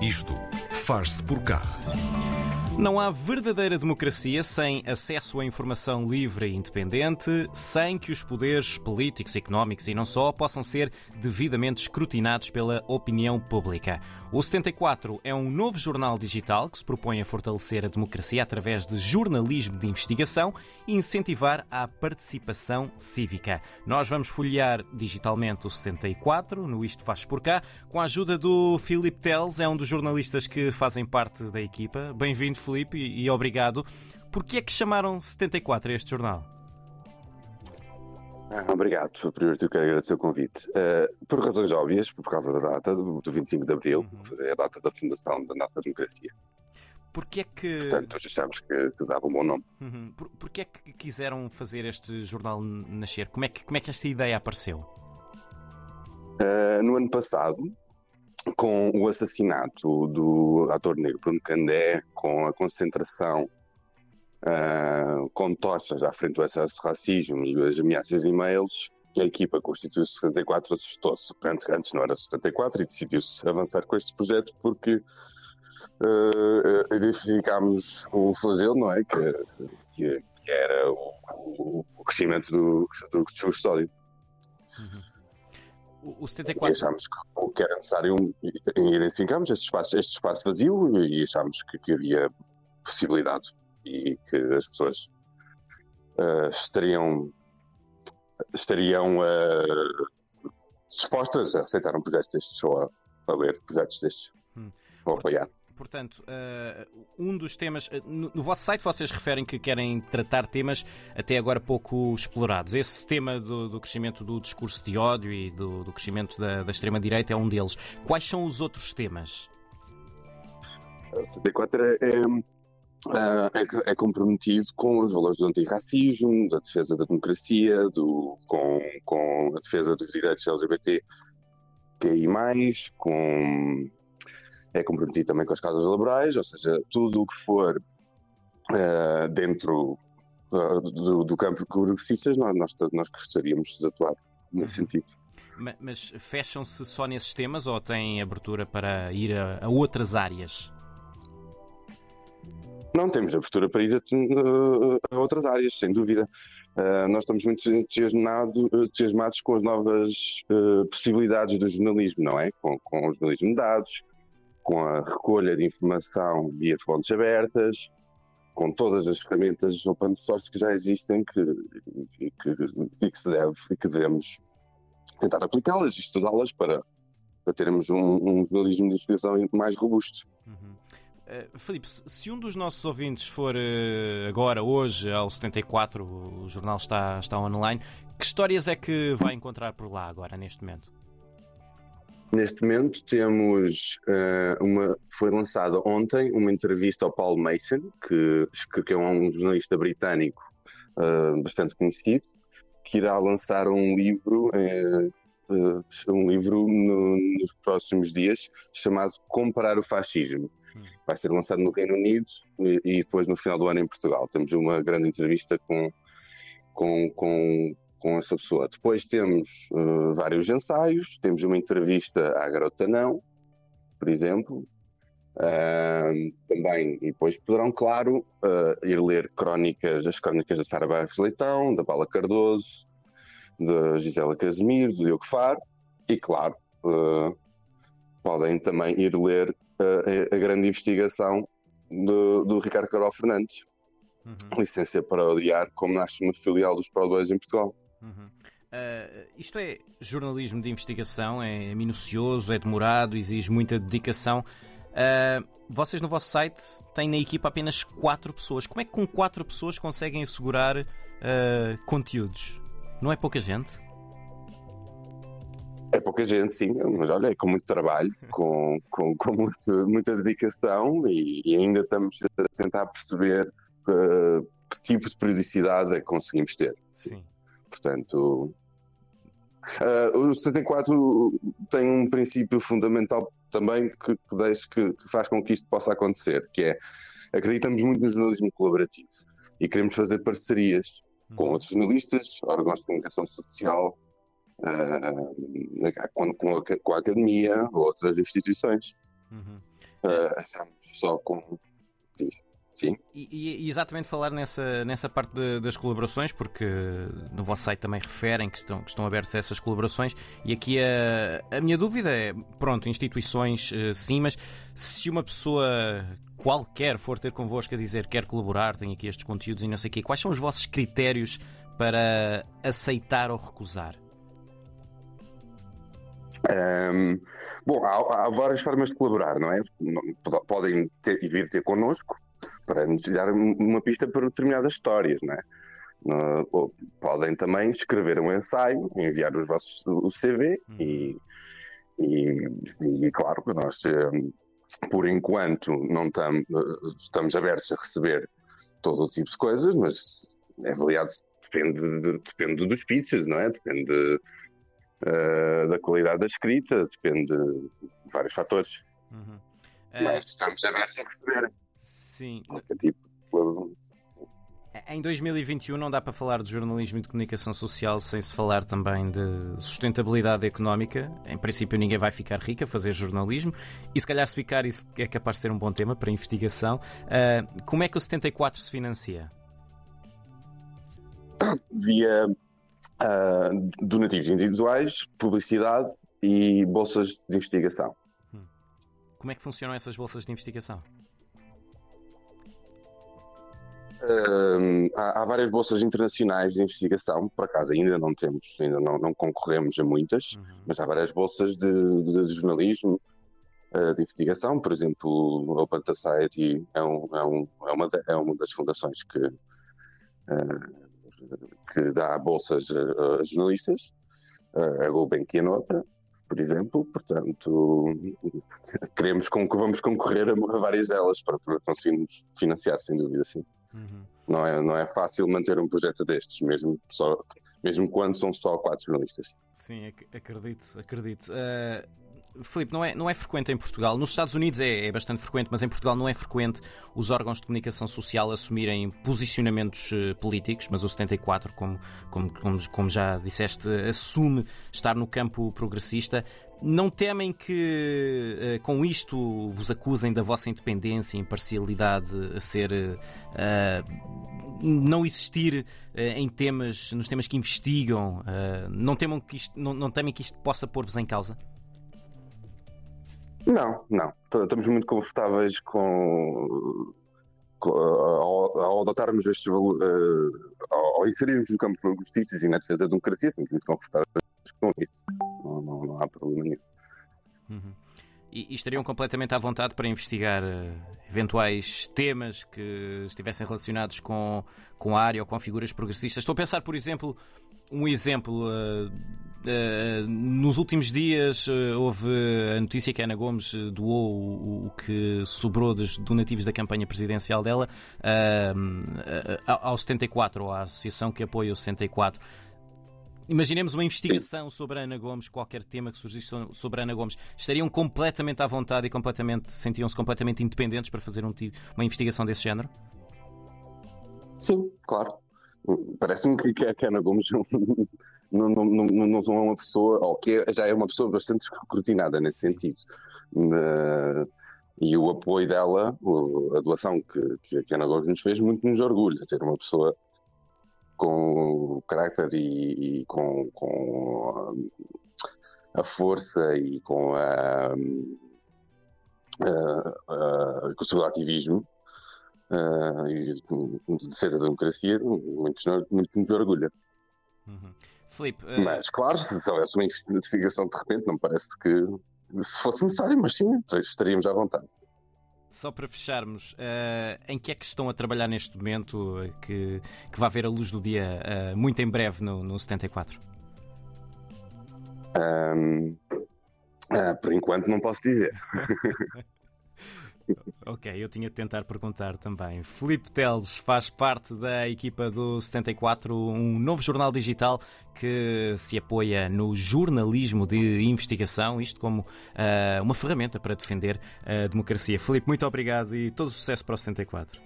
Isto faz-se por cá. Não há verdadeira democracia sem acesso à informação livre e independente, sem que os poderes políticos, económicos e não só possam ser devidamente escrutinados pela opinião pública. O 74 é um novo jornal digital que se propõe a fortalecer a democracia através de jornalismo de investigação e incentivar a participação cívica. Nós vamos folhear digitalmente o 74 no Isto Faz Por Cá, com a ajuda do Filipe Teles, é um dos jornalistas que fazem parte da equipa. Bem-vindo, Filipe, e obrigado. Por que é que chamaram 74 a este jornal? Ah, obrigado. Primeiro, eu quero agradecer o convite. Uh, por razões óbvias, por causa da data, do, do 25 de Abril, uhum. é a data da fundação da nossa democracia. Porquê é que... Portanto, achamos que, que dava um bom nome. Uhum. Por, porquê é que quiseram fazer este jornal nascer? Como é que, como é que esta ideia apareceu? Uh, no ano passado, com o assassinato do ator negro Bruno Candé, com a concentração uh, com tochas à frente do excesso de racismo e as ameaças de e-mails, a equipa constituiu 74 assustou-se. Antes não era 74 e decidiu-se avançar com este projeto porque uh, identificámos o flagelo, não é? Que, que, que era o, o, crescimento do, do, do custódio. Uhum. O 74. E achámos que, que era necessário identificarmos este espaço, este espaço vazio e achámos que, que havia possibilidade e que as pessoas uh, estariam, estariam uh, dispostas a aceitar um projeto destes ou a, a ler projetos destes hum. ou apoiar. Portanto, uh, um dos temas. No, no, vosso site vocês referem que querem tratar temas até agora pouco explorados. Esse tema do, do crescimento do discurso de ódio e do, do crescimento da, da extrema-direita é um deles. Quais são os outros temas? A 74 é, é Uh, é, é, comprometido com os valores do antirracismo, da defesa da democracia, do, com, com a defesa dos direitos LGBT mais, com, é comprometido também com as causas laborais, ou seja, tudo o que for uh, dentro uh, do, do, campo de progressistas, nós, nós, nós gostaríamos de atuar nesse uhum. sentido. Mas, mas fecham-se só nesses temas ou têm abertura para ir a, a outras áreas? Não temos abertura para ir a, a outras áreas, sem dúvida. Uh, nós estamos muito entusiasmado, entusiasmados com as novas uh, possibilidades do jornalismo, não é? Com, com o jornalismo de dados, com a recolha de informação via fontes abertas, com todas as ferramentas open source que já existem que, e que, e que se deve e que devemos tentar aplicá-las e estudá-las para, para termos um, jornalismo de investigação mais robusto. Uhum. Uh, Filipe, se um dos nossos ouvintes for uh, agora, hoje, ao 74, o jornal está, está online, que histórias é que vai encontrar por lá agora, neste momento? Neste momento temos uh, uma. Foi lançada ontem uma entrevista ao Paul Mason, que, que é um jornalista britânico bastante conhecido, que irá lançar um livro um livro no, nos próximos dias chamado Comparar o Fascismo. Vai ser lançado no Reino Unido e, e, depois no final do ano em Portugal. Temos uma grande entrevista com, com, com, com essa pessoa. Depois temos uh, vários ensaios, temos uma entrevista à Garota Não, por exemplo. Uh, também, e depois poderão, claro, uh, ir ler crónicas, as crónicas da Sara Barros Leitão, da Paula Cardoso, da Gisela Casimiro, do Diogo Faro, e claro, uh, podem também ir ler a, a grande investigação do, do Ricardo Carol Fernandes, uhum. licença para odiar, como nasce uma filial dos Pro 2 em Portugal. Uhum. Uh, isto é jornalismo de investigação, é minucioso, é demorado, exige muita dedicação. Uh, vocês no vosso site têm na equipa apenas quatro pessoas. Como é que com quatro pessoas conseguem assegurar uh, conteúdos? Não é pouca gente? É pouca gente, sim, mas olha, é com muito trabalho, com, com, com muito, muita dedicação e, e, ainda estamos a tentar perceber uh, que tipo de periodicidade é que conseguimos ter. Sim. Portanto, uh, o 74 tem um princípio fundamental também que, que, que, que faz com que isto possa acontecer, que é acreditamos muito no jornalismo colaborativo e queremos fazer parcerias com uhum. outros jornalistas, órgãos de comunicação social, uh, com, com, a, com, a, academia ou outras instituições. Uhum. Uh, achamos só com. Sim. E, e, exatamente falar nessa, nessa parte de, das colaborações, porque no vosso site também referem que estão, que estão abertas essas colaborações, e aqui a, a minha dúvida é: pronto, instituições uh, sim, mas se uma pessoa qualquer for ter convosco a dizer quer colaborar, tem aqui estes conteúdos e não sei o quê, quais são os vossos critérios para aceitar ou recusar? Um, bom, há, há, várias formas de colaborar, não é? Podem ter, vir ter connosco para nos dar uma pista para determinadas histórias, não é? Uh, podem também escrever um ensaio, enviar os vossos, o CV hum. e, e, e, claro que nós, um, por enquanto, não tam, estamos abertos a receber todo o tipo de coisas, mas é avaliado, depende, de, depende dos pizzas, não é? Depende uh, da qualidade da escrita, depende de vários fatores. Uhum. Uh... Mas estamos abertos a receber. Sim. Qualquer tipo Em 2021 não dá para falar de jornalismo e de comunicação social sem se falar também de sustentabilidade económica. Em princípio ninguém vai ficar rico a fazer jornalismo e se calhar se ficar isso é capaz de ser um bom tema para investigação. Uh, como é que o 74 se financia? Via uh, donativos individuais, publicidade e bolsas de investigação. Hum. Como é que funcionam essas bolsas de investigação? Uh, há, há, várias bolsas internacionais de investigação, por acaso ainda não temos, ainda não, não concorremos a muitas, uhum. mas há várias bolsas de, de, de jornalismo, uh, de investigação, por exemplo, o Open Society é, um, é, um, é, uma, de, é uma das fundações que, uh, que dá bolsas a, a jornalistas, a Gulbenkian é outra, por exemplo, portanto, queremos que vamos concorrer a, várias delas para, para conseguirmos financiar, sem dúvida, sim. Uhum. Não, é, não é fácil manter um projeto destes, mesmo, só, mesmo quando são só quatro jornalistas. Sim, acredito, acredito. Uh, Filipe, não é, não é frequente em Portugal. Nos Estados Unidos é, é, bastante frequente, mas em Portugal não é frequente os órgãos de comunicação social assumirem posicionamentos uh, políticos, mas o 74, como, como, como, como já disseste, assume estar no campo progressista. Não temem que uh, com isto vos acusem da vossa independência e imparcialidade a ser uh, não existir uh, em temas, nos temas que investigam? não, temam que isto, não, não temem que isto possa pôr-vos em causa? Não, não. Estamos muito confortáveis com, ao, adotarmos estes valores, ao, inserirmos no campo progressista e na defesa da democracia, estamos muito confortáveis com isso não, não, não há problema nenhum. Uhum. E, e, estariam completamente à vontade para investigar uh, eventuais temas que estivessem relacionados com, com a área ou com figuras progressistas? Estou a pensar, por exemplo, um exemplo. Uh, uh, nos últimos dias houve a notícia que a Ana Gomes doou o, o que sobrou dos donativos da campanha presidencial dela ao 74, ou à associação que apoia o 74. Imaginemos uma investigação Sim. sobre a Ana Gomes, qualquer tema que surgisse sobre a Ana Gomes. Estariam completamente à vontade e completamente sentiam-se completamente independentes para fazer um, uma investigação desse género? Sim, claro. Parece-me que a Ana Gomes não, não, não, não é uma pessoa, ou que é, já é uma pessoa bastante escrutinada nesse sentido. e o apoio dela, a doação que, que a Ana Gomes nos fez, muito nos orgulha ter uma pessoa com carácter e, e com, com, a força e com, a, a, a, com o seu ativismo uh, e de defesa da democracia, muito, muito nos orgulha. Uhum. Filipe, uh... Mas, claro, se houvesse uma investigação de repente, não me parece que fosse necessário, mas sim, estaríamos à vontade. Só para fecharmos, uh, em que é que estão a trabalhar neste momento que, que vai ver a luz do dia uh, muito em breve no, no 74? Um, uh, por enquanto não posso dizer. Ok, eu tinha de tentar perguntar também. Felipe Teles faz parte da equipa do 74, um novo jornal digital que se apoia no jornalismo de investigação, isto como uh, uma ferramenta para defender a democracia. Felipe, muito obrigado e todo o sucesso para o 74.